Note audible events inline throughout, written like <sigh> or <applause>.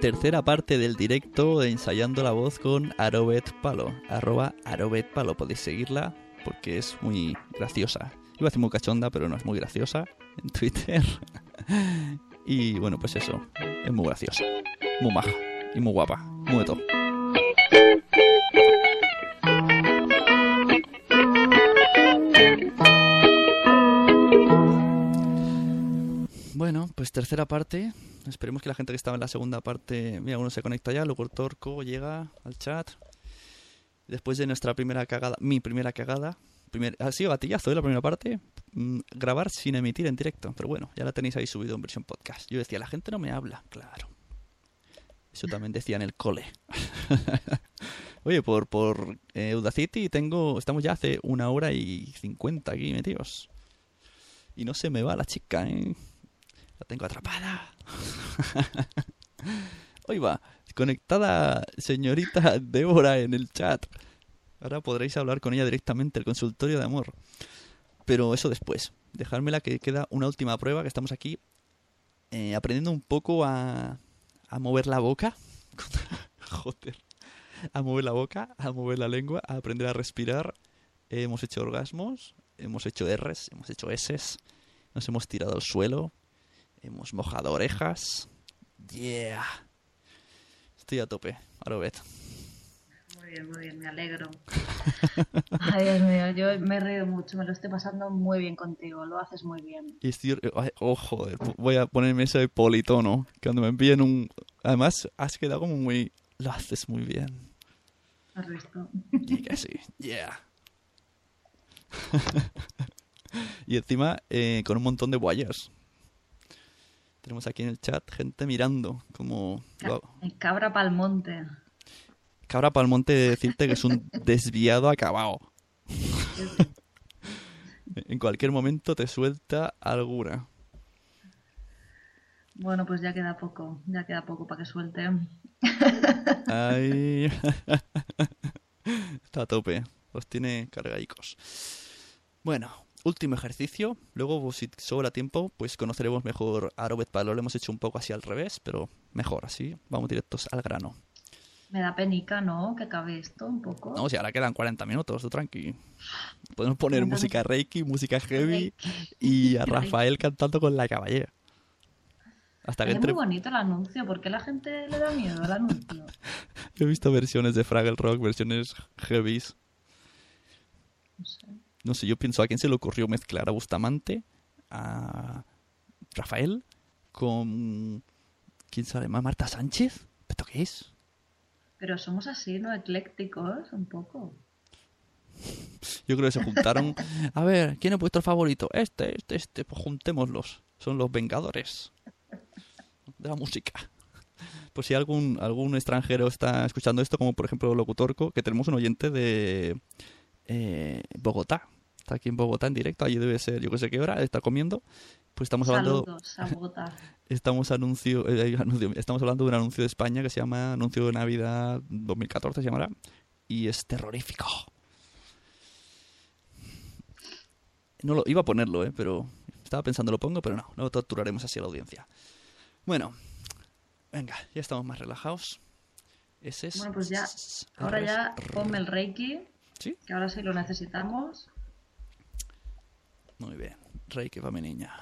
Tercera parte del directo ensayando la voz con Arobet Palo. Arroba Arobet Palo. Podéis seguirla porque es muy graciosa. Iba a decir muy cachonda, pero no es muy graciosa en Twitter. <laughs> y bueno, pues eso. Es muy graciosa. Muy maja. Y muy guapa. Muy de todo. Bueno, pues tercera parte. Esperemos que la gente que estaba en la segunda parte, mira, uno se conecta ya, luego el Torco llega al chat. Después de nuestra primera cagada, mi primera cagada, primer, ha sido gatillazo de la primera parte, mm, grabar sin emitir en directo. Pero bueno, ya la tenéis ahí subido en versión podcast. Yo decía, la gente no me habla, claro. Eso también decía en el cole. <laughs> Oye, por, por eh, Udacity tengo, estamos ya hace una hora y cincuenta aquí metidos. Y no se me va la chica, ¿eh? La tengo atrapada. <laughs> Hoy va, conectada señorita <laughs> Débora en el chat. Ahora podréis hablar con ella directamente, el consultorio de amor. Pero eso después. Dejármela que queda una última prueba, que estamos aquí eh, aprendiendo un poco a, a mover la boca. <laughs> Joder. A mover la boca, a mover la lengua, a aprender a respirar. hemos hecho orgasmos, hemos hecho R's, hemos hecho S's, nos hemos tirado al suelo, hemos mojado orejas. Yeah. Estoy a tope, Arobet. Muy bien, muy bien, me alegro. <laughs> Ay, Dios mío, yo me he reído mucho, me lo estoy pasando muy bien contigo, lo haces muy bien. Y estoy, ay, oh, joder, voy a ponerme ese politono. Cuando me envíen un... Además, has quedado como muy... Lo haces muy bien. ¿Has visto? Y que sí, yeah. <laughs> <laughs> y encima eh, con un montón de wires. Tenemos aquí en el chat gente mirando como... Cabra pa'l monte. Cabra Palmonte de decirte que es un <laughs> desviado acabado. en cualquier momento te suelta alguna. Bueno, pues ya queda poco, ya queda poco para que suelte. Ay. <laughs> <laughs> Está a tope. Los tiene cargaicos. Bueno, último ejercicio. Luego, si sobra tiempo, pues conoceremos mejor a Robert Palo. Lo hemos hecho un poco así al revés, pero mejor así. Vamos directos al grano. Me da penica, ¿no? Que acabe esto un poco. No, si ahora quedan 40 minutos, tú tranqui. Podemos poner música reiki, música heavy <laughs> y a Rafael cantando con la caballera. Hasta que es muy bonito el anuncio. ¿Por qué la gente le da miedo al anuncio? <laughs> He visto versiones de Fraggle Rock, versiones heavies. No sé. Yo pienso a quién se le ocurrió mezclar a Bustamante, a Rafael, con... ¿Quién sabe más? ¿Marta Sánchez? ¿Pero qué es? Pero somos así, ¿no? Eclécticos, un poco. Yo creo que se juntaron. <laughs> A ver, ¿quién es vuestro favorito? Este, este, este. Pues juntémoslos. Son los Vengadores de la música. Por si algún, algún extranjero está escuchando esto, como por ejemplo Locutorco, que tenemos un oyente de eh, Bogotá. Está aquí en Bogotá en directo. Allí debe ser, yo que sé qué hora, está comiendo. Pues estamos hablando, Saludos a Bogotá. <laughs> estamos, anuncio, eh, anuncio- estamos hablando de un anuncio de España que se llama Anuncio de Navidad 2014, se llamará. Y es terrorífico. No lo, iba a ponerlo, ¿eh? pero estaba pensando lo pongo, pero no, no torturaremos así a la audiencia. Bueno, venga, ya estamos más relajados. Ese es. Bueno, pues ya, ahora ya ponme el Reiki, Sí, que ahora sí lo necesitamos. muy bien. Rey, que va mi niña.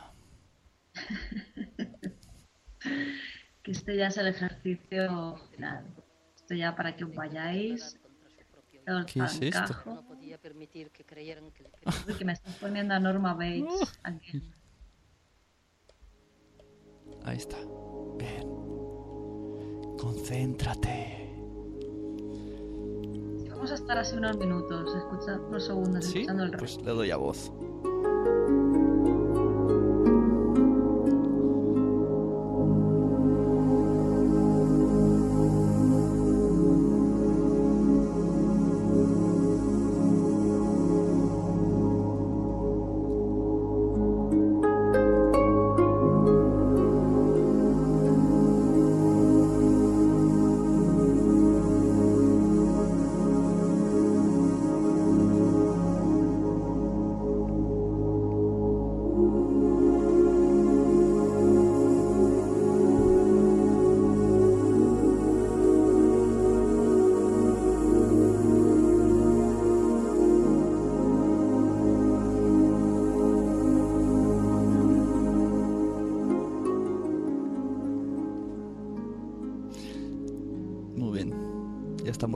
<laughs> Que este ya es el ejercicio final. Esto ya para que os vayáis. El ¿Qué es esto? No podía permitir que creyeran que... <laughs> Uy, que me estás poniendo a Norma Bates aquí. Ahí está. Bien. Concéntrate. Vamos a estar así unos minutos, escucha, unos segundos ¿Sí? escuchando el Pues Reiki. le doy a voz.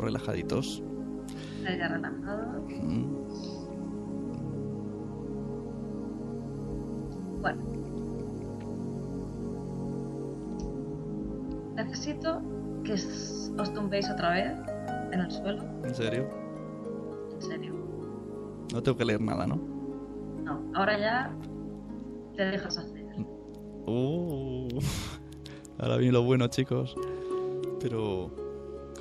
Relajaditos. Ya relajado. Mm. Bueno. Necesito que os tumbéis otra vez en el suelo. ¿En serio? En serio. No tengo que leer nada, ¿no? No, ahora ya te dejas hacer. Uh, <laughs> ahora viene lo bueno, chicos. Pero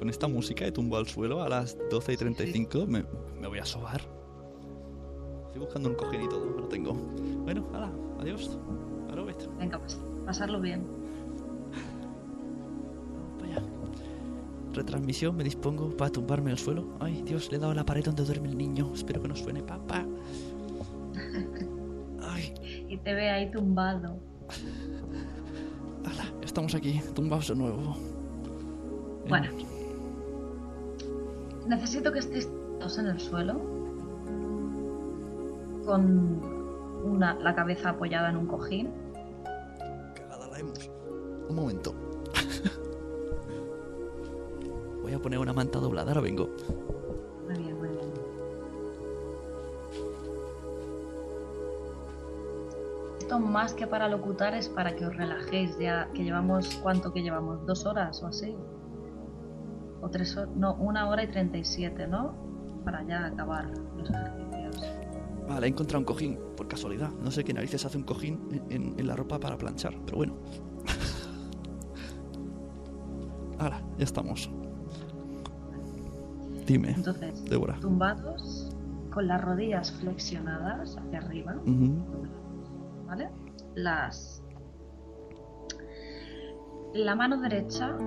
con esta música de tumbo al suelo a las 12 y 35 me, me voy a sobar. Estoy buscando un cojín y todo, no tengo. Bueno, hala, adiós. Venga, pues pasarlo bien. Vaya. Retransmisión, me dispongo para tumbarme al suelo. Ay, Dios, le he dado la pared donde duerme el niño. Espero que no suene papá. Ay, <laughs> Y te ve ahí tumbado. hala, estamos aquí, tumbados de nuevo. Bueno. Necesito que estéis todos en el suelo. Con una, la cabeza apoyada en un cojín. Cagada la hemos. Un momento. <laughs> Voy a poner una manta doblada, ahora vengo. Muy bien, muy bien. Esto más que para locutar es para que os relajéis ya, que llevamos, ¿cuánto que llevamos? ¿Dos horas o así? O tres horas, no, una hora y treinta y siete, ¿no? Para ya acabar los ejercicios. Vale, he encontrado un cojín, por casualidad. No sé qué narices hace un cojín en, en- en la ropa para planchar, pero bueno. <laughs> Ahora, ya estamos. Dime, Entonces, Débora. tumbados, con las rodillas flexionadas hacia arriba. ¿vale? Las La mano derecha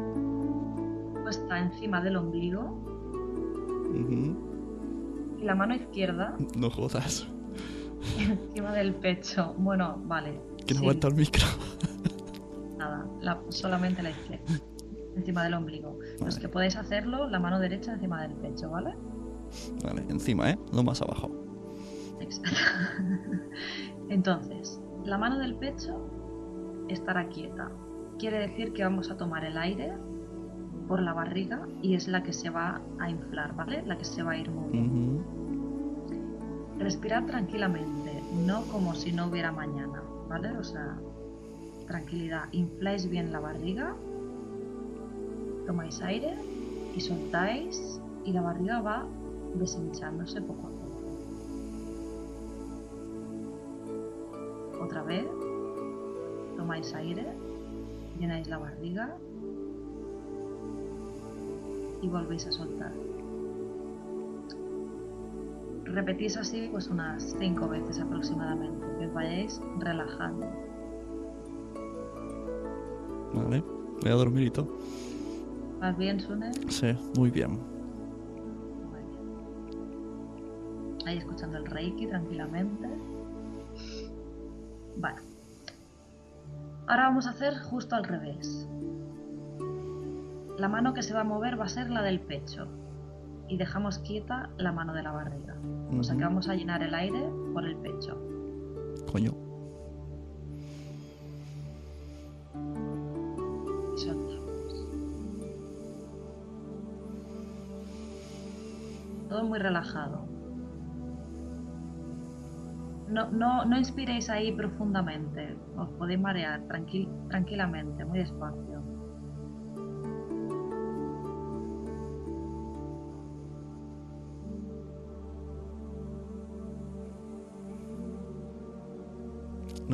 puesta encima del ombligo y la mano izquierda No jodas. encima del pecho. Bueno, vale. Que no sí, aguanta el micro. Nada, la- solamente la izquierda. Encima del ombligo. Los Vale. que podéis hacerlo, la mano derecha encima del pecho, ¿vale? Vale, encima, ¿eh? No más abajo. Exacto. <laughs> Entonces, la mano del pecho estará quieta. Quiere decir que vamos a tomar el aire por la barriga y es la que se va a inflar, ¿vale? La que se va a ir moviendo. Respirar tranquilamente, no como si no hubiera mañana, ¿vale? O sea, tranquilidad. Infláis bien la barriga, tomáis aire y soltáis y la barriga va deshinchándose poco a poco. Otra vez, tomáis aire, llenáis la barriga y volvéis a soltar. Repetís así pues unas 5 veces aproximadamente, que os vayáis relajando. Vale. Voy a dormir y todo. ¿Vas bien, Sune? Sí, muy bien. Muy bien. Ahí escuchando el Reiki tranquilamente. Vale. Ahora vamos a hacer justo al revés. La mano que se va a mover va a ser la del pecho. Y dejamos quieta la mano de la barriga. O sea que vamos a llenar el aire por el pecho. Coño. Y soltamos. Todo muy relajado. No, no, no inspiréis ahí profundamente. Os podéis marear tranqui- tranquilamente, muy despacio.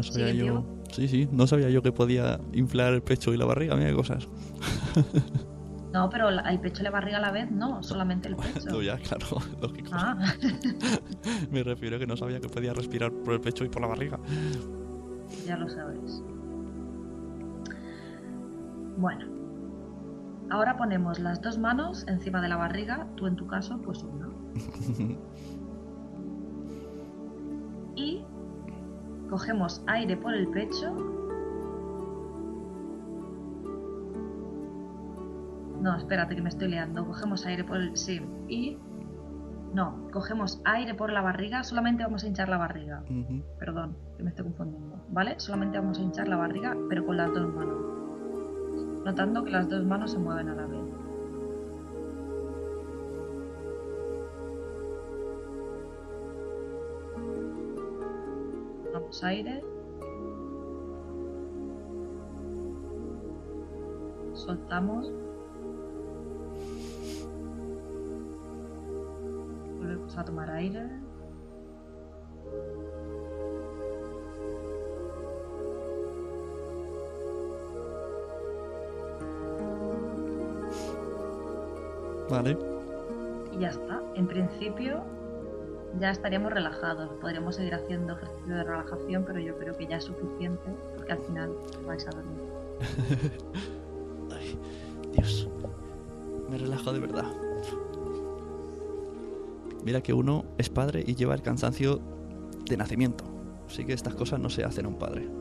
No sabía ¿Sigue yo. Sí, sí, no sabía yo que podía inflar el pecho y la barriga, mira qué cosas. <laughs> No, pero el pecho y la barriga a la vez, no, solamente el pecho. No, ya, claro, <laughs> lógico. Ah, <laughs> Me refiero a que no sabía que podía respirar por el pecho y por la barriga. ya lo sabéis. Bueno, ahora ponemos las dos manos encima de la barriga, tú en tu caso, pues una. Cogemos aire por el pecho. No, espérate que me estoy liando. Cogemos aire por el... Sí. Y... No, cogemos aire por la barriga. Solamente vamos a hinchar la barriga. Perdón, que me estoy confundiendo. ¿Vale? Solamente vamos a hinchar la barriga, pero con las dos manos. Notando que las dos manos se mueven a la vez. Damos aire. Soltamos. Volvemos a tomar aire. Vale. Y ya está. En principio ya estaríamos relajados. Podríamos seguir haciendo ejercicio de relajación, pero yo creo que ya es suficiente porque al final vais a dormir. <laughs> Ay, Dios. Me relajo de verdad. Mira que uno es padre y lleva el cansancio de nacimiento. Así que estas cosas no se hacen a un padre.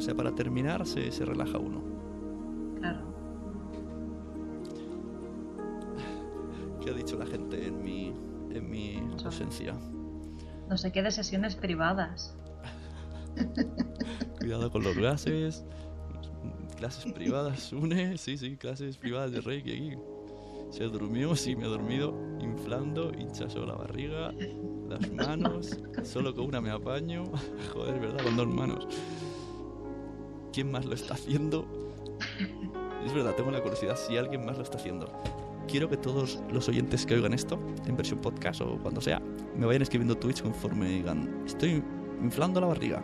O sea, para terminar se, se relaja uno. Claro. ¿Qué ha dicho la gente en mi, en mi ausencia? No sé qué de sesiones privadas. <laughs> Cuidado con los gases. Clases privadas, une. Sí, sí, clases privadas de Reiki aquí. Se durmió, sí, me ha dormido. Inflando, hinchazo la barriga, las manos. <laughs> Solo con una me apaño. <laughs> Joder, ¿verdad? Con dos manos. ¿Quién más lo está haciendo? Es verdad, tengo la curiosidad si alguien más lo está haciendo. Quiero que todos los oyentes que oigan esto, en versión podcast o cuando sea, me vayan escribiendo tweets conforme digan, estoy inflando la barriga.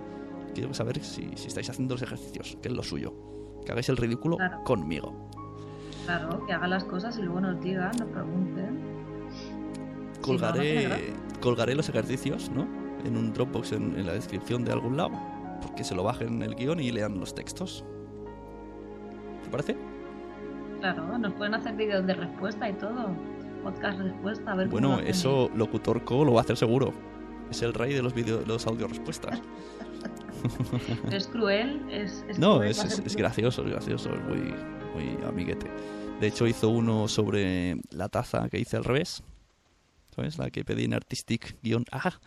Quiero saber si, si estáis haciendo los ejercicios, que es lo suyo. Que hagáis el ridículo Claro. conmigo. Claro, que hagan las cosas y luego nos digan, nos pregunten. colgaré, colgaré los ejercicios, ¿no? En un Dropbox en, en la descripción de algún lado. Porque se lo bajen el guion y lean los textos. ¿Te parece? Claro, nos pueden hacer vídeos de respuesta y todo. Podcast respuesta, a ver cómo Bueno, hacen eso Locutor Co lo va a hacer seguro. Es el rey de los vídeos, los audio respuestas. <laughs> es cruel, es, es No, cruel, es, es- es gracioso, es gracioso, es muy, muy amiguete. De hecho, hizo uno sobre la taza que hice al revés. ¿Sabes? La que pedí en Artistic-A,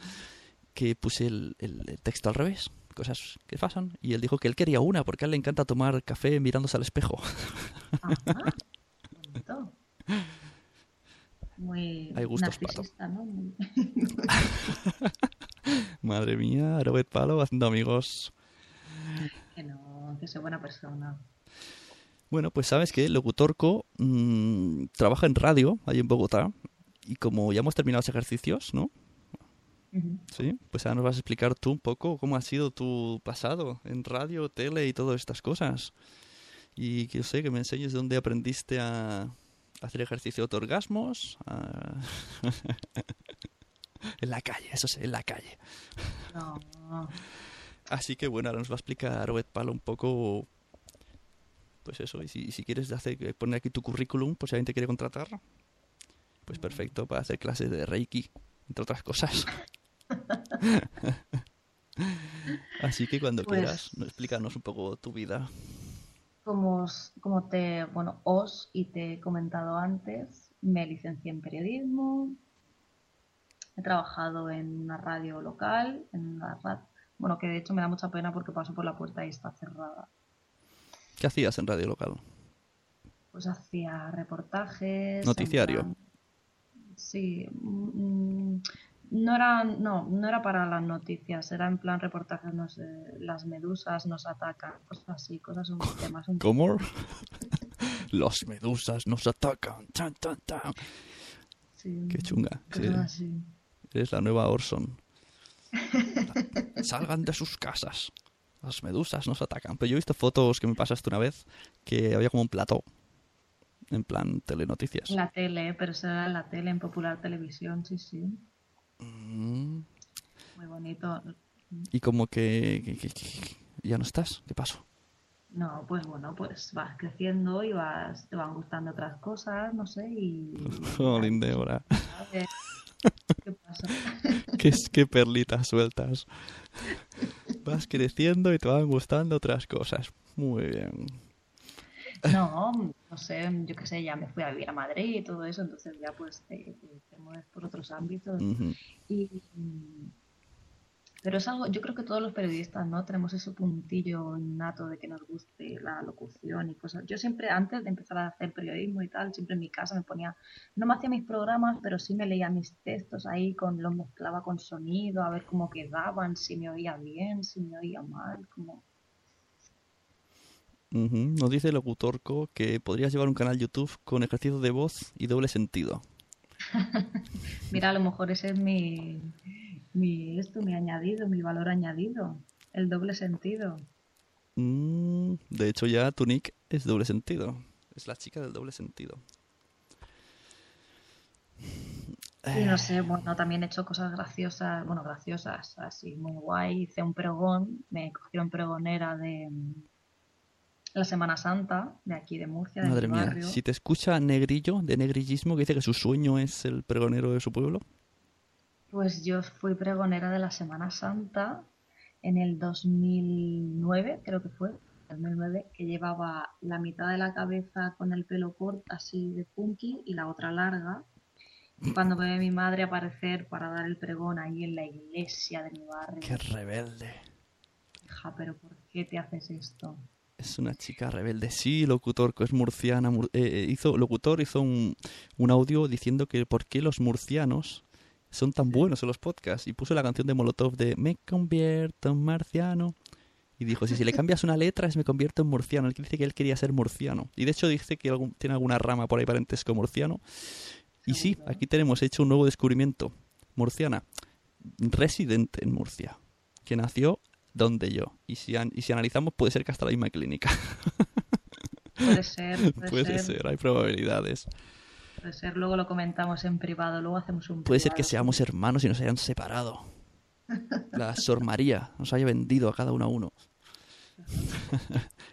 que puse el, el- el texto al revés. Cosas que pasan. Y él dijo que él quería una porque a él le encanta tomar café mirándose al espejo. Ajá, bonito. <laughs> Muy Hay gustos, pato. narcisista, ¿no? <laughs> Madre mía, Robert Palo haciendo amigos. que no, que soy buena persona. Bueno, pues sabes que Locutorco mm, trabaja en radio, ahí en Bogotá. Y como ya hemos terminado los ejercicios, ¿no? Sí, pues ahora nos vas a explicar tú un poco cómo ha sido tu pasado en radio, tele y todas estas cosas. Y que yo sé, que me enseñes dónde aprendiste a hacer ejercicio de orgasmos. a- <laughs> en la calle, eso sí, en la calle. No, Así que bueno, ahora nos va a explicar Robert Palo un poco, pues eso, y si, quieres hacer, poner aquí tu currículum, pues si alguien te quiere contratar, pues perfecto, para hacer clases de Reiki, entre otras cosas. <laughs> <laughs> Así que cuando Pues- quieras, no, explícanos un poco tu vida. como, os- como te, bueno, os y te he comentado antes, me licencié en periodismo, he trabajado en una radio local, en la ra- bueno, que de hecho me da mucha pena porque paso por la puerta y está cerrada. ¿Qué hacías en radio local? Pues hacía reportajes. Noticiario. plan- Sí, mm, no era, no, no era para las noticias, era en plan reportajes, no sé, las medusas nos atacan, cosas así, cosas un temas un ¿Cómo? Los <laughs> medusas nos atacan. Tan, tan, tan. sí, Qué chunga. Sí, cosas así. eres la nueva Orson. <laughs> Salgan de sus casas. Las medusas nos atacan. Pero yo he visto fotos que me pasaste una vez que había como un plató. En plan telenoticias. En la tele, pero en la tele, en popular televisión, sí, sí, Mm, muy bonito. Y como que, que- que- que- ya no estás. ¿Qué pasó? No, pues bueno, pues vas creciendo y vas, te van gustando otras cosas, no sé, y... <laughs> Jolín, Débora. ¿Qué pasa? <laughs> qué, qué perlitas sueltas. Vas creciendo y te van gustando otras cosas. Muy bien. No, no sé, yo qué sé, ya me fui a vivir a Madrid y todo eso, entonces ya pues te, te- te mueves por otros ámbitos. Y, pero es algo, yo creo que todos los periodistas, ¿no? Tenemos ese puntillo innato de que nos guste la locución y cosas. Yo siempre, antes de empezar a hacer periodismo y tal, siempre en mi casa me ponía, no me hacía mis programas, pero sí me leía mis textos ahí, con, los mezclaba con sonido, a ver cómo quedaban, si me oía bien, si me oía mal, como... Nos dice Locutorco que podrías llevar un canal YouTube con ejercicio de voz y doble sentido. <laughs> Mira, a lo mejor ese es mi, mi, esto, mi añadido, mi valor añadido, el doble sentido. Mm, de hecho, ya tu nick es doble sentido. Es la chica del doble sentido. Y no sé, bueno, también he hecho cosas graciosas, bueno, graciosas, así, muy guay. Hice un pregón, me cogieron pregonera de la Semana Santa, de aquí de Murcia, de Madre mi mía, barrio. si te escucha Negrillo, de Negrillismo, que dice que su sueño es el pregonero de su pueblo. Pues yo fui pregonera de la Semana Santa en el 2009, creo que fue, 2009, que llevaba la mitad de la cabeza con el pelo corto, así de punky, y la otra larga. Y cuando me ve mi madre aparecer para dar el pregón ahí en la iglesia de mi barrio, Qué rebelde. hija, pero ¿por qué te haces esto? Es una chica rebelde. Sí, locutor, que es murciana. mur- eh, eh, hizo, locutor hizo un, un audio diciendo que por qué los murcianos son tan buenos en los podcasts. Y puso la canción de Molotov de Me convierto en marciano. Y dijo, si, si le cambias una letra es me convierto en murciano. Él dice que él quería ser murciano. Y de hecho dice que algún- tiene alguna rama por ahí parentesco murciano. Y sí, aquí tenemos hecho un nuevo descubrimiento. Murciana, residente en Murcia, que nació donde yo. Y si, an- y si analizamos puede ser que hasta la misma clínica. <laughs> Puede ser, <laughs> puede, Puede ser. ser, hay probabilidades. Puede ser, luego lo comentamos en privado, luego hacemos un Puede ser que seamos hermanos y nos hayan separado. La <laughs> Sor María nos haya vendido a cada uno a uno.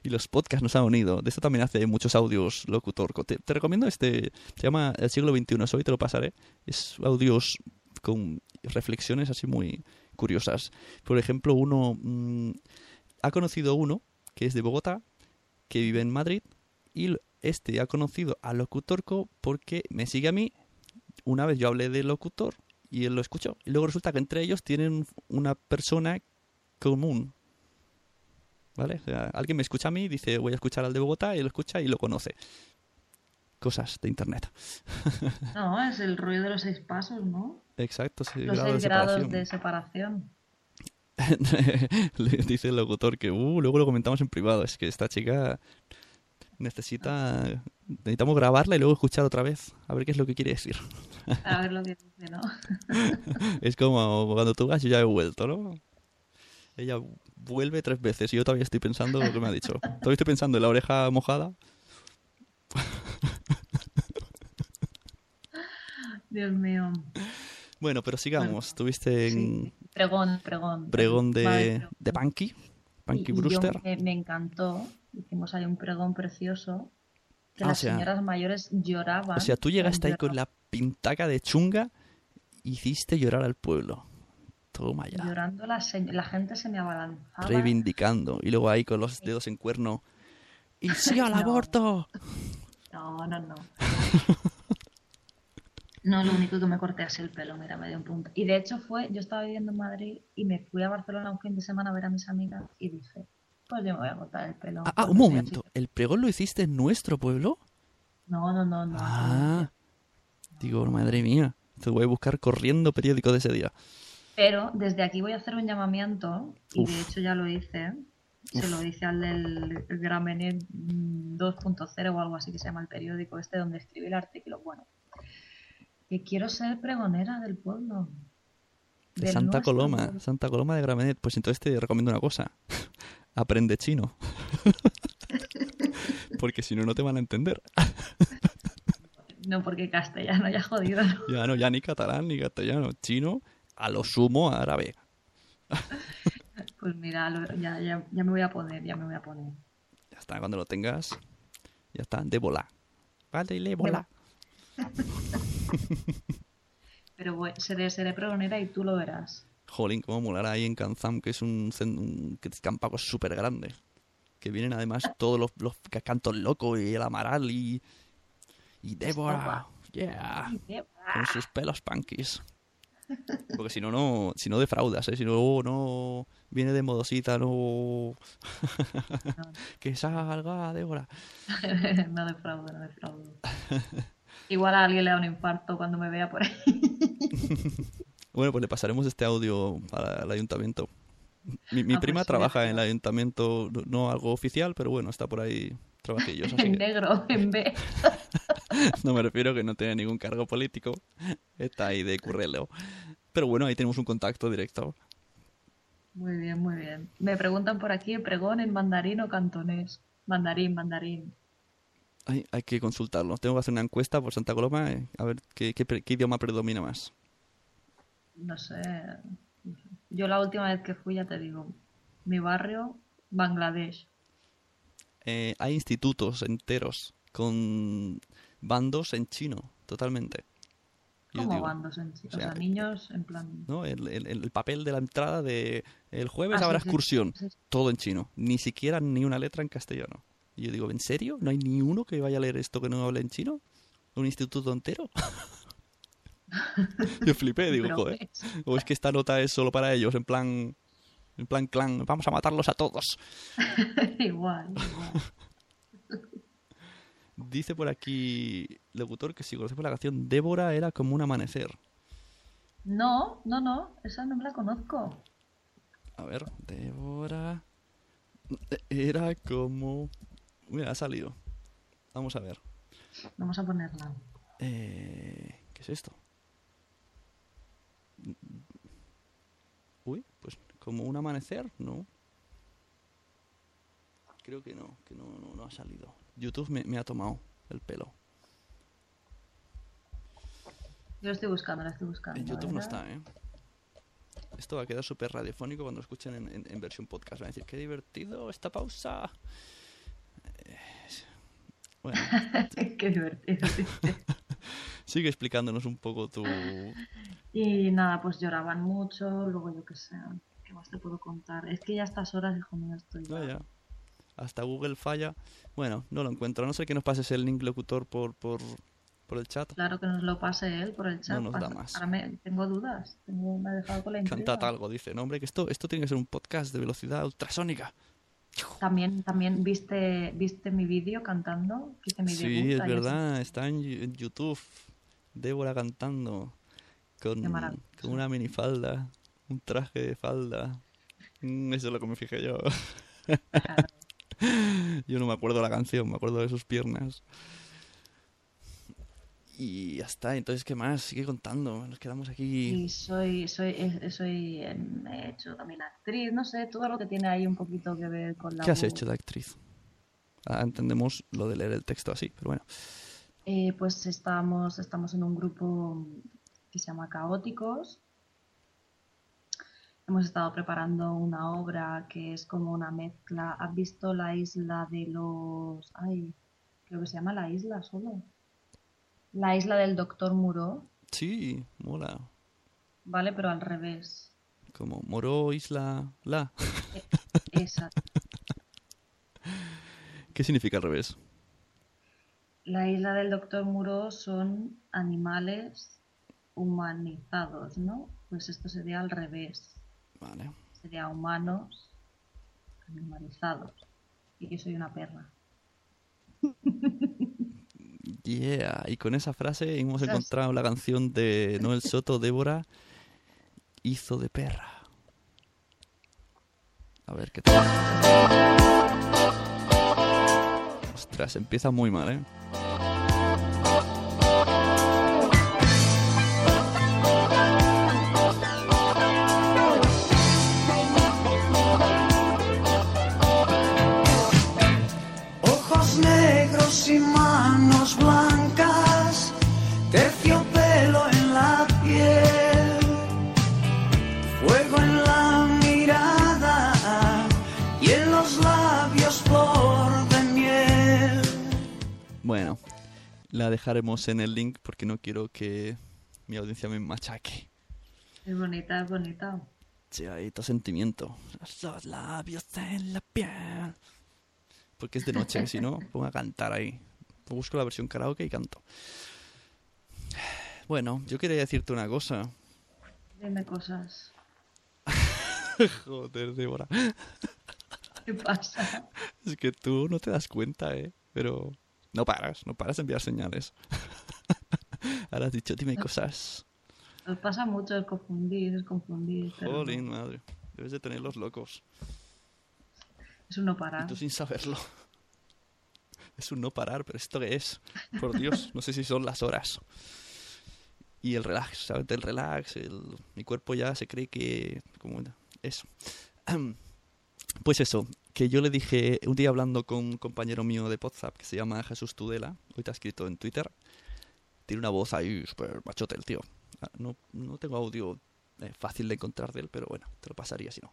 y los podcasts nos han unido. De esto también hace muchos audios locutor. Te, te recomiendo este. Se llama El siglo XXI. Hoy te lo pasaré. Es audios con reflexiones así muy curiosas. Por ejemplo, uno. mm, ha conocido uno que es de Bogotá, que vive en Madrid. Y este ha conocido a Locutorco porque me sigue a mí. Una vez yo hablé de locutor y él lo escuchó. Y luego resulta que entre ellos tienen una persona común. ¿Vale? Alguien me escucha a mí, dice voy a escuchar al de Bogotá y lo escucha y lo conoce. Cosas de internet. <laughs> No, es el rollo de los seis pasos, ¿no? Exacto, sí, los grado seis de grados de separación. <laughs> Le dice el locutor que uh, luego lo comentamos en privado. Es que esta chica necesita. Necesitamos grabarla y luego escuchar otra vez. A ver qué es lo que quiere decir. A ver lo que dice, ¿no? <laughs> Es como cuando tú vas, yo ya he vuelto, ¿no? Ella vuelve tres veces y yo todavía estoy pensando lo que me ha dicho. Todavía estoy pensando en la oreja mojada. Dios mío. Bueno, pero sigamos. Tuviste en Sí. Pregón, pregón. pregón Vale, de, pregón. de Punky. Punky Y- y yo Brewster. me, me encantó. Hicimos ahí un pregón precioso. Que Ah, o las sea- señoras mayores lloraban. O sea, tú llegaste ahí con la pintaca de chunga y hiciste llorar al pueblo. Toma ya. Llorando la, la gente se me abalanzaba. Reivindicando. Y luego ahí con los dedos en cuerno. <laughs> ¡Y sí al No. aborto! No, no, no. <laughs> No, lo único que me corté así el pelo, mira, me dio un punto. Y de hecho fue, yo estaba viviendo en Madrid y me fui a Barcelona un fin de semana a ver a mis amigas y dije, pues yo me voy a cortar el pelo. Ah, ah, un momento. ¿El pregón lo hiciste en nuestro pueblo? No, no, no, no. Ah. Digo, madre mía. Te voy a buscar corriendo periódico de ese día. Pero desde aquí voy a hacer un llamamiento, y de hecho ya lo hice. Se lo hice al del Gramenet mm, 2.0 o algo así que se llama el periódico este donde escribí el artículo. Bueno, que quiero ser pregonera del pueblo. De Santa nuestro Coloma. Santa Coloma de Gramenet. Pues entonces te recomiendo una cosa. <laughs> Aprende chino. <laughs> Porque si no, no te van a entender. <laughs> No, porque castellano ya jodido. ¿no? Ya no, ya ni catalán ni castellano. Chino, a lo sumo árabe. Pues mira, lo- ya, ya, ya me voy a poner, ya me voy a poner. Ya está, cuando lo tengas, ya está, de bola. Vale, le bola. Pero voy- seré, seré pregonera y tú lo verás. Jolín, cómo molará ahí en Kanzam, que es un, un descampado súper grande. Que vienen además <laughs> todos los, los cantos locos y el Amaral y. Y Débora. Yeah. Con sus pelos punkies. <laughs> Porque si no, no, si no defraudas, ¿eh? Si no, oh, no viene de modosita, no. <laughs> que salga, Débora. no defraudo, no defraudo. Igual a alguien le da un infarto cuando me vea por ahí. <laughs> Bueno, pues le pasaremos este audio el ayuntamiento. Mi, mi Ah, pues prima sí, trabaja en el ayuntamiento, no- algo oficial, pero bueno, está por ahí trabajillos. <laughs> En que negro, en B. <laughs> no me refiero que no tiene ningún cargo político. Está ahí de currelo. Pero bueno, ahí tenemos un contacto directo. Muy bien, muy bien. Me preguntan por aquí, pregón en mandarín o cantonés. Mandarín, mandarín. Ay, hay que consultarlo. Tengo que hacer una encuesta por Santa Coloma eh, a ver qué, qué pre- qué idioma predomina más. No sé. Yo la última vez que fui, ya te digo, mi barrio, Bangladesh. Eh, hay institutos enteros con bandos en chino, totalmente. ¿Cómo digo, bandos en sí? O o sea, niños en plan... ¿no? El, el- el papel de la entrada de el jueves Ah, habrá sí, excursión, sí, sí. todo en chino, ni siquiera ni una letra en castellano. Y yo digo, ¿en serio? ¿No hay ni uno que vaya a leer esto que no hable en chino? ¿Un instituto entero? <laughs> yo flipé, digo, joder. O es que esta nota es solo para ellos, en plan, en plan clan, vamos a matarlos a todos. <laughs> igual, igual. <laughs> Dice por aquí, locutor, que si conocemos la canción Débora era como un amanecer. No, no, no, esa no me la conozco. A ver, Débora. Era como. Mira, ha salido. Vamos a ver. Vamos a ponerla. Eh, ¿Qué es esto? Uy, pues como un amanecer, no. Creo que no, que no, no, no ha salido. YouTube me, me ha tomado el pelo. Yo lo estoy buscando, lo estoy buscando. En YouTube no está, ¿eh? Esto va a quedar súper radiofónico cuando lo escuchen en, en- en versión podcast. Van a decir, qué divertido esta pausa. Bueno, <laughs> Qué divertido. <laughs> sigue explicándonos un poco tu... Y nada, pues lloraban mucho, luego yo qué sé, ¿qué más te puedo contar? Es que ya a estas horas, hijo mío, estoy ya- Vaya. Hasta Google falla. Bueno, no lo encuentro. No ser que nos pases el link locutor por, por, por el chat. Claro que nos lo pase él por el chat. nos da más. Ahora me, tengo dudas, tengo, me ha dejado con la. Cantad algo, dice. No, hombre, que esto, esto tiene que ser un podcast de velocidad ultrasónica. También, también viste, viste mi vídeo cantando, mi Sí, debut es verdad. Está en, YouTube. Débora cantando. Con, con una minifalda. Un traje de falda. Mm, Eso es lo que me fijé yo. Claro. <laughs> Yo no me acuerdo la canción, me acuerdo de sus piernas. Y ya está, entonces, ¿qué más? Sigue contando, nos quedamos aquí. Y soy, soy, soy, em, he hecho también actriz, no sé, todo lo que tiene ahí un poquito que ver con la ¿Qué has hecho de actriz? Ah, entendemos lo de leer el texto así, pero bueno. Eh, pues estamos, estamos en un grupo que se llama Caóticos. Hemos estado preparando una obra que es como una mezcla. ¿Has visto la isla de los... Ay, creo que se llama la isla solo. La isla del Doctor Muro, Sí, mola. ¿vale? Pero al revés. Como Moró, Isla, La. Esa. <laughs> ¿Qué significa al revés? La isla del Doctor Muro son animales humanizados, ¿no? Pues esto sería al revés. Vale. Sería humanos animalizados. Y yo soy una perra. <laughs> Yeah, y con esa frase hemos encontrado la canción de <laughs> Noel Soto, Débora, hizo de perra. A ver qué tal. Ostras, empieza muy mal, ¿eh? La dejaremos en el link porque no quiero que mi audiencia me machaque. Es bonita, es bonita. Sí, hay todo sentimiento. Los labios en la piel. Porque es de noche, si no, <laughs> pongo a cantar ahí. Busco la versión karaoke y canto. Bueno, yo quería decirte una cosa. Dime cosas. <laughs> Joder, Débora. ¿Qué pasa? Es que tú no te das cuenta, ¿eh? Pero no paras, no paras de enviar señales. <laughs> Ahora has dicho, dime cosas. Os pasa mucho el confundir, es confundir. Pero. Jolín, madre. Debes de tenerlos locos. Es un no Y parar. tú sin saberlo. <laughs> Es un no parar, pero ¿esto qué es? Por Dios, no sé si son las horas. Y el relax, ¿sabes? El relax, el... mi cuerpo ya se cree que... Como eso. <clears throat> Pues eso, que yo le dije un día hablando con un compañero mío de WhatsApp que se llama Jesús Tudela, hoy te ha escrito en Twitter, tiene una voz ahí súper machote el tío. Ah, No, no tengo audio eh, fácil de encontrar de él, pero bueno, te lo pasaría si no.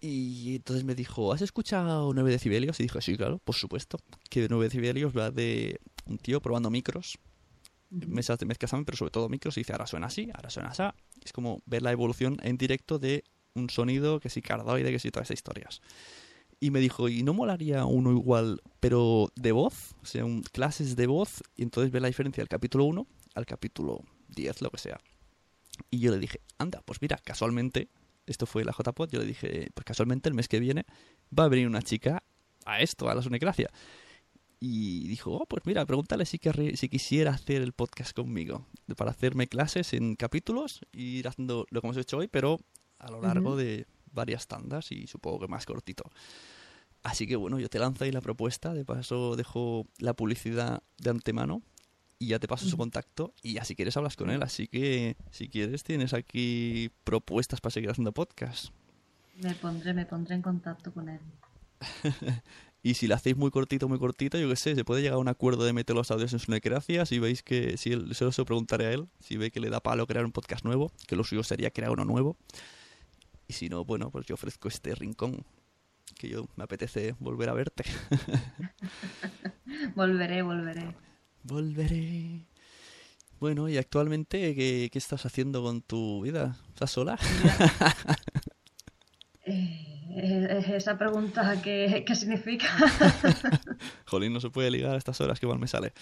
Y entonces me dijo, ¿has escuchado 9 decibelios? Y dije, sí, claro, por supuesto. Que 9 decibelios va de un tío probando micros, mesas de mezcla pero sobre todo micros, y dice, ahora suena así, ahora suena así. Es como ver la evolución en directo de un sonido que si cardoide, que si todas esas historias. Y me dijo, ¿y no molaría uno igual, pero de voz? O sea, clases de voz, y entonces ver la diferencia del capítulo 1 al capítulo 10, lo que sea. Y yo le dije, anda, pues mira, casualmente, esto fue la JPod, yo le dije, pues casualmente el mes que viene va a venir una chica a esto, a la Sonegracia. Y dijo, oh, pues mira, pregúntale si, querri- si quisiera hacer el podcast conmigo, para hacerme clases en capítulos ir haciendo lo que hemos hecho hoy, pero a lo largo de varias tandas y supongo que más cortito. Así que bueno, yo te lanzo ahí la propuesta, de paso dejo la publicidad de antemano y ya te paso su contacto y ya si quieres hablas con él. Así que si quieres tienes aquí propuestas para seguir haciendo podcast. Me pondré, me pondré en contacto con él. <laughs> Y si lo hacéis muy cortito, muy cortito, yo qué sé, se puede llegar a un acuerdo de meter los audios en su necracia. Si veis que, si él, se lo preguntaré a él, si ve que le da palo crear un podcast nuevo, que lo suyo sería crear uno nuevo. Y si no, bueno, pues yo ofrezco este rincón, que yo me apetece volver a verte. <laughs> volveré, volveré. Volveré. Bueno, y actualmente, ¿qué, qué estás haciendo con tu vida? ¿Estás sola? <laughs> Eh, esa pregunta, ¿qué, qué significa? <laughs> Jolín, no se puede ligar a estas horas que igual me sale.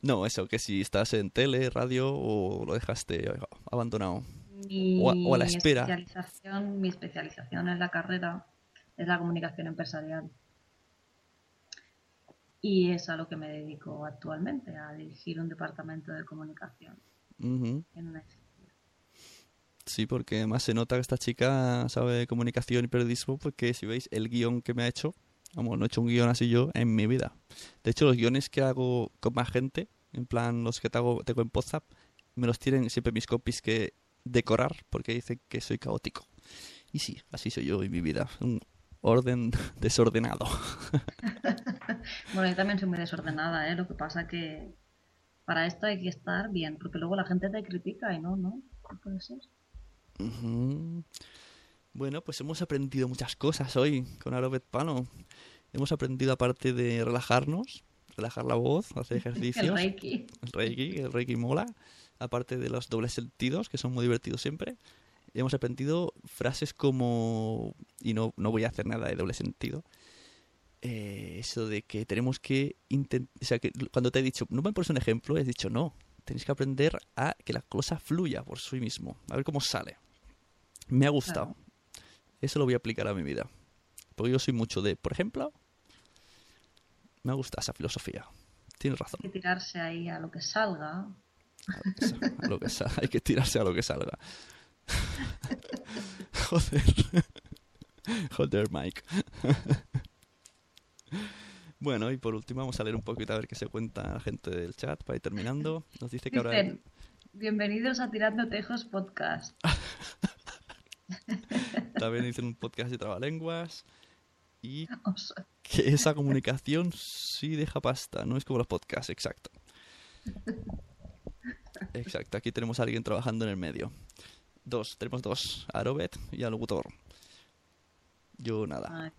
No, eso, que si estás en tele, radio o lo dejaste abandonado. O, a, la espera. Especialización, mi especialización en la carrera es la comunicación empresarial. Y es a lo que me dedico actualmente, a dirigir un departamento de comunicación en una Sí, porque además se nota que esta chica sabe comunicación y periodismo, porque si veis el guion que me ha hecho, vamos, no he hecho un guion así yo en mi vida. De hecho, los guiones que hago con más gente, en plan los que tengo, tengo en WhatsApp, me los tienen siempre mis copies que decorar, porque dicen que soy caótico. Y sí, así soy yo en mi vida, un orden <laughs> desordenado. <laughs> bueno, yo también soy muy desordenada, ¿eh? Lo que pasa que para esto hay que estar bien, porque luego la gente te critica y no, ¿no? ¿Qué puede ser? Bueno, pues hemos aprendido muchas cosas hoy con Arobet Pano. Hemos aprendido aparte de relajarnos, relajar la voz, hacer <laughs> ejercicios. el reiki. El reiki, el reiki mola. Aparte de los dobles sentidos, que son muy divertidos siempre. Hemos aprendido frases como, y no, no voy a hacer nada de doble sentido, eh, eso de que tenemos que intentar, o sea, que cuando te he dicho, no me pones un ejemplo, he dicho no, tenéis que aprender a que la cosa fluya por sí mismo, a ver cómo sale. Me ha gustado. Eso lo voy a aplicar a mi vida. Porque yo soy mucho de, por ejemplo, me gusta esa filosofía. Tienes razón. Hay que tirarse ahí a lo que salga. Lo que salga. Hay que tirarse a lo que salga. <laughs> Joder. Joder, Mike. bueno, y por último vamos a leer un poquito a ver qué se cuenta la gente del chat para ir terminando. Nos dice que ahora... Bienvenidos a Tirando Tejos Podcast. <laughs> También dicen un podcast de trabalenguas. Y <laughs> que esa comunicación sí deja pasta, no es como los podcasts, exacto. Exacto, aquí tenemos a alguien trabajando en el medio. Dos, tenemos dos, a Robert y al locutor. Yo nada.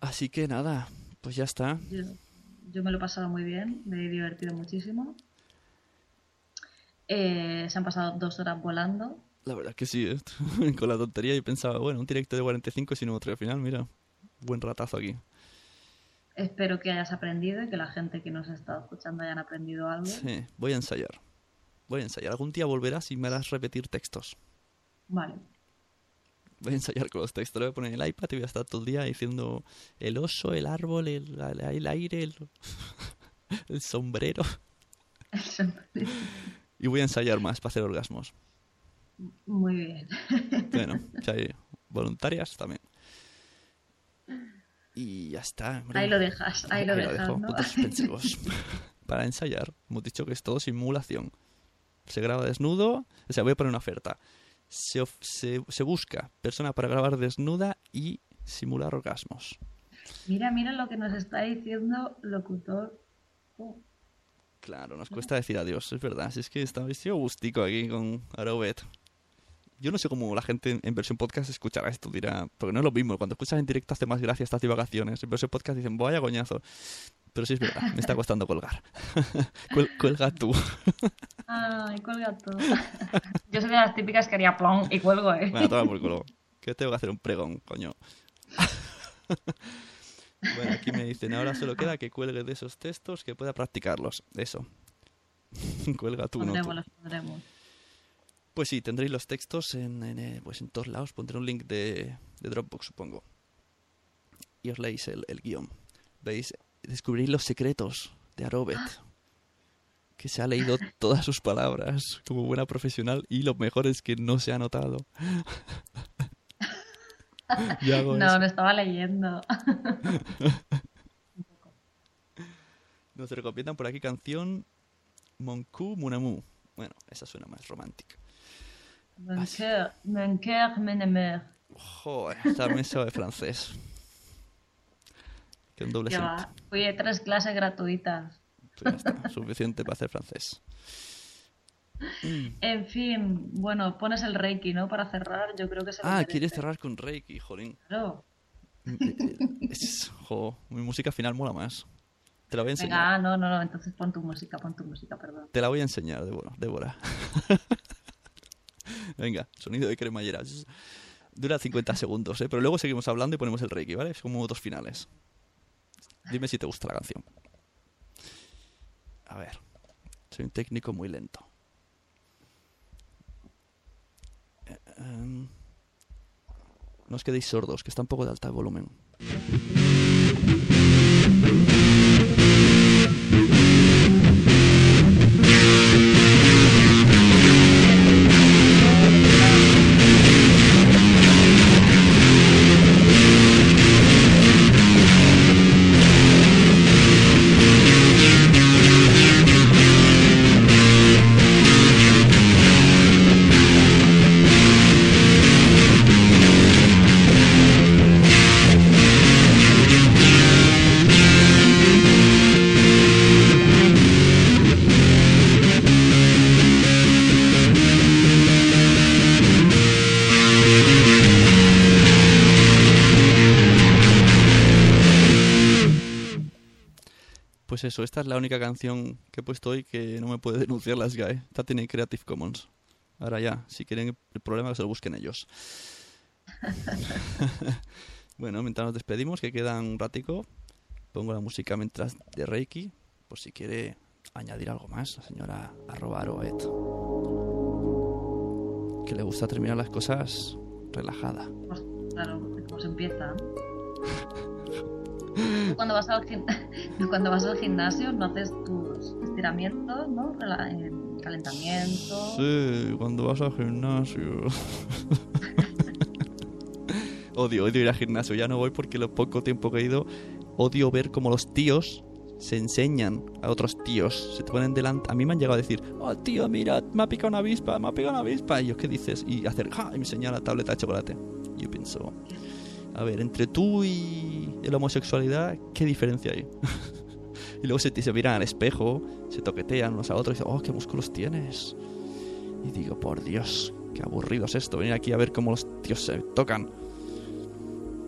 Así que nada, pues ya está. Yo, yo, me lo he pasado muy bien, me he divertido muchísimo. Eh, se han pasado dos horas volando. La verdad que sí, ¿eh? <laughs> con la tontería y pensaba, bueno, un directo de 45 y sin otro. al final, mira, buen ratazo aquí. Espero que hayas aprendido y que la gente que nos ha estado escuchando hayan aprendido algo. Sí, voy a ensayar. Voy a ensayar. Algún día volverás y me harás repetir textos. Vale. Voy a ensayar con los textos. Le voy a poner el iPad y voy a estar todo el día diciendo el oso, el árbol, el, el aire, el, <laughs> el sombrero. El sombrero. Y voy a ensayar más para hacer orgasmos. Muy bien. Bueno, <laughs> si hay voluntarias también. Y ya está. Ahí lo dejas, ahí, lo, dejas. ¿no? <laughs> Para ensayar, hemos dicho que es todo simulación. Se graba desnudo, o sea, voy a poner una oferta. Se, se, busca persona para grabar desnuda y simular orgasmos. Mira, mira lo que nos está diciendo locutor. Claro, nos cuesta decir adiós, es verdad. Si es que está vestido gustico aquí con Arobet. Yo no sé cómo la gente en, versión podcast escuchará esto, dirá, porque no es lo mismo. Cuando escuchas en directo hace más gracia estas divagaciones. En versión podcast dicen, vaya coñazo. Pero sí es verdad, me está costando colgar. <laughs> cuelga tú. <laughs> Ay, cuelga tú. Yo soy de las típicas que haría plom y cuelgo, eh. Bueno, toma por culo. Que tengo que hacer un pregón, coño. <laughs> bueno, aquí me dicen, ahora solo queda que cuelgue de esos textos que pueda practicarlos. Eso. cuelga tú, no tú. Los pondremos. Pues sí, tendréis los textos en, eh, pues en todos lados. Pondré un link de, Dropbox, supongo. Y os leéis el, guion. ¿Veis? Descubriréis los secretos de Arobet. Que se ha leído todas sus palabras como buena profesional y lo mejor es que no se ha notado. <laughs> no, lo estaba leyendo. <laughs> Nos recomiendan por aquí canción Moncu Munamu. Bueno, esa suena más romántica. Mon cœur, mon cœur, amour. Joder, también sabe francés. que un doble va. Fui a tres clases gratuitas. Pues ya está, suficiente para hacer francés. En fin, bueno, pones el Reiki, ¿no? Para cerrar, yo creo que se Ah, quieres cerrar con Reiki, jolín. Claro. Es- jo, mi música final mola más. Te la voy a enseñar. Venga, ah, no, no, no, entonces pon tu música, pon tu música, perdón. Te la voy a enseñar, Débora. Débora. <laughs> Venga, sonido de cremallera. Dura 50 segundos, ¿eh? pero luego seguimos hablando y ponemos el Reiki, ¿vale? Es como dos finales. Dime si te gusta la canción. A ver, soy un técnico muy lento. Eh, em, no os quedéis sordos, que está un poco de alta el volumen. Eso, esta es la única canción que he puesto hoy que no me puede <laughs> denunciar las GAE. Esta tiene Creative Commons. Ahora ya, si quieren el problema que se lo busquen ellos. <laughs> bueno, mientras nos despedimos, que quedan un ratico, pongo la música mientras de Reiki, por si quiere añadir algo más, la señora arroba aroet. Que le gusta terminar las cosas relajada. Pues, claro, cómo se empieza. Tú Cuando vas, al <laughs> cuando vas al gimnasio no haces tus estiramientos, ¿no? Calentamiento. Sí, cuando vas al gimnasio. <laughs> odio, odio ir al gimnasio. Ya no voy porque lo poco tiempo que he ido, odio ver cómo los tíos se enseñan a otros tíos. Se te ponen delante. A mí me han llegado a decir, oh tío, mira, me ha picado una avispa, me ha picado una avispa. Y yo, ¿qué dices? Y hacer, ¡ja! Y me enseña la tableta de chocolate. Yo pienso, a ver, entre tú y la homosexualidad, ¿qué diferencia hay? <laughs> y luego se, se miran al espejo, se toquetean unos a otros y dicen, oh, qué músculos tienes. Y digo, por Dios, qué aburrido es esto, venir aquí a ver cómo los tíos se tocan.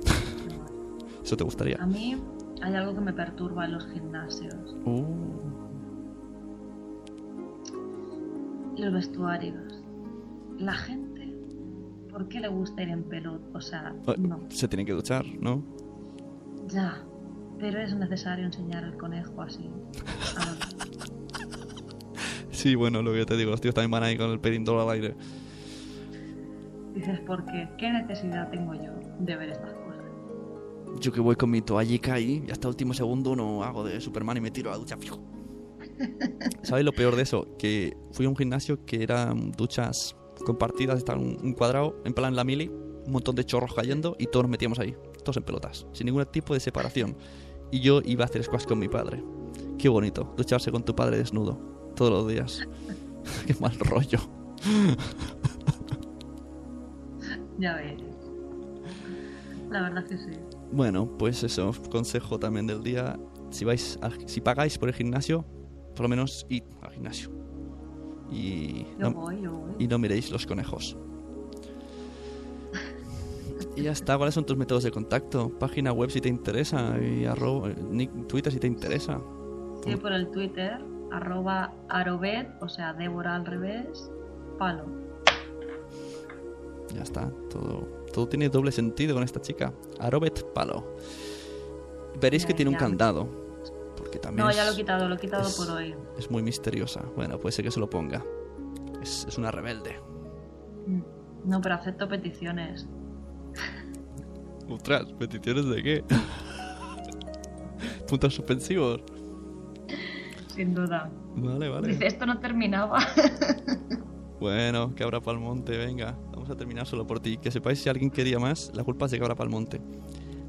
<laughs> ¿Eso te gustaría? A mí hay algo que me perturba en los gimnasios. Uh, Los vestuarios. La gente, ¿por qué le gusta ir en pelot? O sea, eh, no. Se tienen que duchar, ¿no? Ya. Pero es necesario enseñar el conejo así. <laughs> Sí, bueno, lo que te digo, los tíos también van ahí con el pedindolo al aire. Dices, ¿por qué? ¿Qué necesidad tengo yo de ver estas cosas? Yo que voy con mi toallica ahí y hasta el último segundo no hago de Superman y me tiro a la ducha fijo. <laughs> ¿Sabes lo peor de eso? Que fui a un gimnasio que eran duchas compartidas, estaban un, un cuadrado, en plan la mili, un montón de chorros cayendo y todos nos metíamos ahí, todos en pelotas, sin ningún tipo de separación. Y yo iba a hacer squash con mi padre. Qué bonito, ducharse con tu padre desnudo, todos los días. <laughs> Qué mal rollo. <laughs> Ya ves. La verdad que sí. Bueno, pues eso, consejo también del día. Si vais al- si pagáis por el gimnasio, por lo menos id al gimnasio. Y Yo no, voy, yo voy. y no miréis los conejos. Y ya está, ¿cuáles son tus métodos de contacto? Página web si te interesa, y arroba, eh, Twitter si te interesa. Sí, por el Twitter, arroba arobet, o sea, Débora al revés, palo. Ya está, todo, todo tiene doble sentido con esta chica. Arobet Palo. Veréis que Ya, tiene un ya. candado. Porque también No, ya lo he quitado, lo he quitado es- por hoy. es muy misteriosa. Bueno, puede ser que se lo ponga. Es, es una rebelde. Mm. No, pero acepto peticiones. Ostras, ¿peticiones de qué? Puntos suspensivos. Sin duda. Vale, vale. Dice, esto no terminaba. Bueno, Cabra Palmonte, venga. Vamos a terminar solo por ti. Que sepáis si alguien quería más, la culpa es de Cabra Palmonte.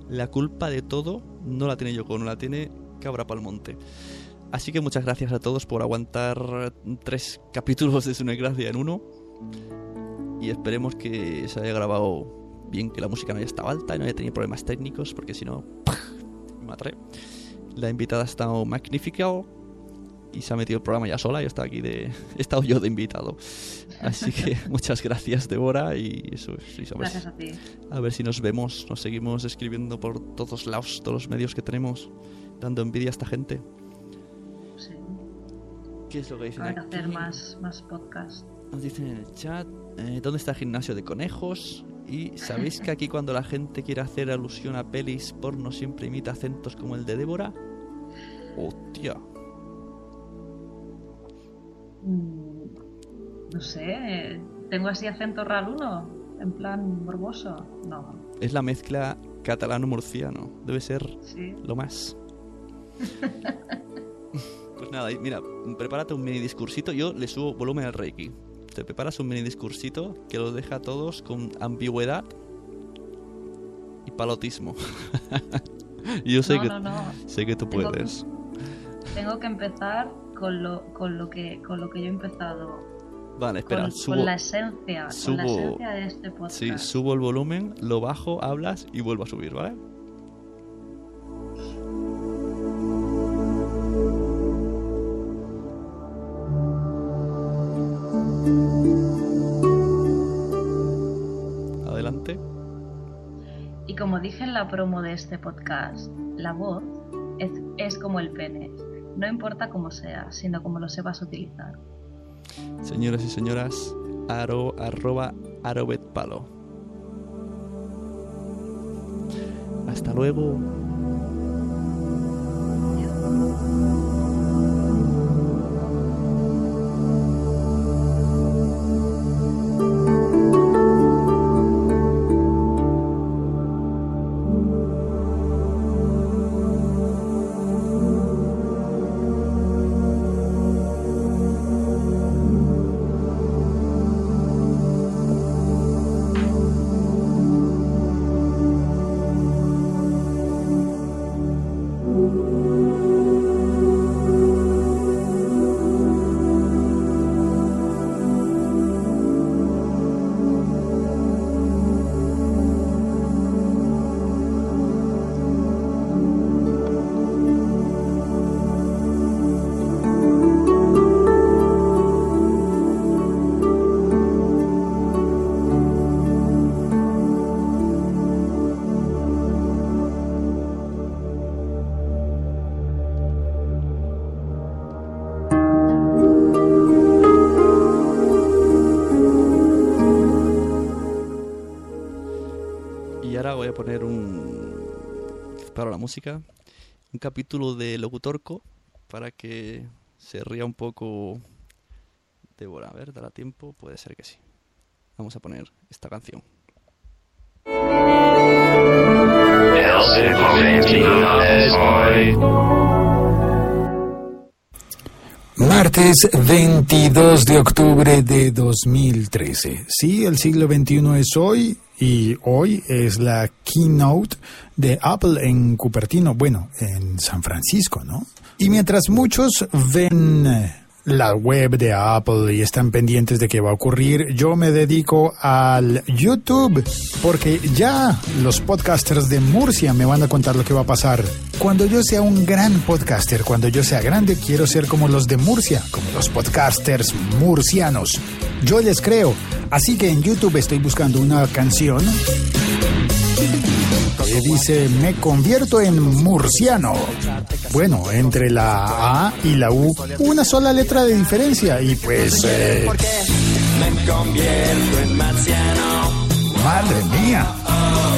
La culpa de todo no la tiene Yoko, no la tiene Cabra Palmonte. Así que muchas gracias a todos por aguantar tres capítulos de Su Gracia en uno. Y esperemos que se haya grabado bien, que la música no haya estado alta y no haya tenido problemas técnicos, porque si no, ¡pah! madre. La invitada ha estado magnífica y se ha metido el programa ya sola. Yo estaba aquí de. <laughs> He estado yo de invitado. Así que <laughs> muchas gracias, Débora. Y eso, sí, a ver, Gracias a ti. a ver si nos vemos. Nos seguimos escribiendo por todos lados, todos los medios que tenemos, dando envidia a esta gente. Sí. ¿Qué es lo que dicen ver, aquí? hacer más, más podcast. Nos dicen en el chat, eh, ¿dónde está el gimnasio de conejos? Y sabéis que aquí cuando la gente quiere hacer alusión a pelis porno siempre imita acentos como el de Débora. Hostia. Mm, No sé, ¿tengo así acento raluno? En plan morboso. No, Es la mezcla catalano-murciano. Debe ser sí. lo más. <laughs> pues nada, mira, prepárate un mini discursito. Yo le subo volumen al Reiki. Te preparas un mini discursito que los deja a todos con ambigüedad y palotismo. <laughs> yo sé no, que no, no. sé que tú Tengo- puedes. Tengo que empezar con lo, con lo que con lo que yo he empezado. Vale, espera, con, subo. con la esencia, con la subo- esencia de este podcast. Sí, subo el volumen, lo bajo, hablas y vuelvo a subir, ¿vale? En la promo de este podcast, la voz es, es como el pene. No importa cómo sea, sino cómo lo sepas utilizar. Señoras y señoras, aro, arroba arobetpalo. Hasta luego. La música. Un capítulo de Locutorco para que se ría un poco. Débora, a ver, dará tiempo. Puede ser que sí. Vamos a poner esta canción. Martes 22 de octubre de 2013. Sí, el siglo XXI es hoy y hoy es la keynote de Apple en Cupertino, bueno, en San Francisco, ¿no? Y mientras muchos ven eh, la web de Apple y están pendientes de qué va a ocurrir, yo me dedico al YouTube porque ya los podcasters de Murcia me van a contar lo que va a pasar. Cuando yo sea un gran podcaster, cuando yo sea grande, quiero ser como los de Murcia, como los podcasters murcianos. Yo les creo. Así que en YouTube estoy buscando una canción dice me convierto en murciano. Bueno, entre la A y la U, una sola letra de diferencia y pues... eh, Me convierto en marciano. madre mía,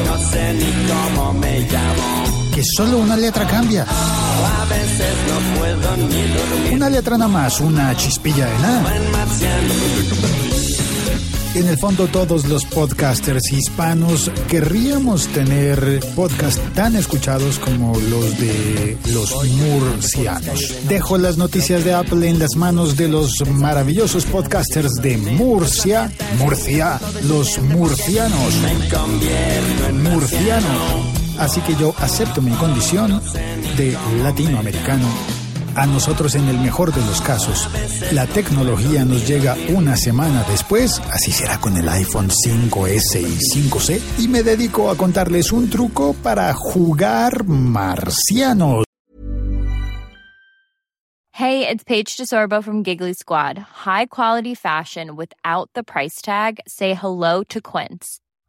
No sé ni cómo me llamo. que solo una letra cambia. A veces no puedo ni dormir. Una letra nada más, una chispilla de nada. En el fondo todos los podcasters hispanos querríamos tener podcasts tan escuchados como los de los murcianos. Dejo las noticias de Apple en las manos de los maravillosos podcasters de Murcia, Murcia, los murcianos. Murcianos. Así que yo acepto mi condición de latinoamericano A nosotros en el mejor de los casos, la tecnología nos llega una semana después, así será con el iPhone 5S y 5C, y me dedico a contarles un truco para jugar marcianos. Hey, it's Paige DeSorbo from Giggly Squad. High quality fashion without the price tag. Say hello to Quince.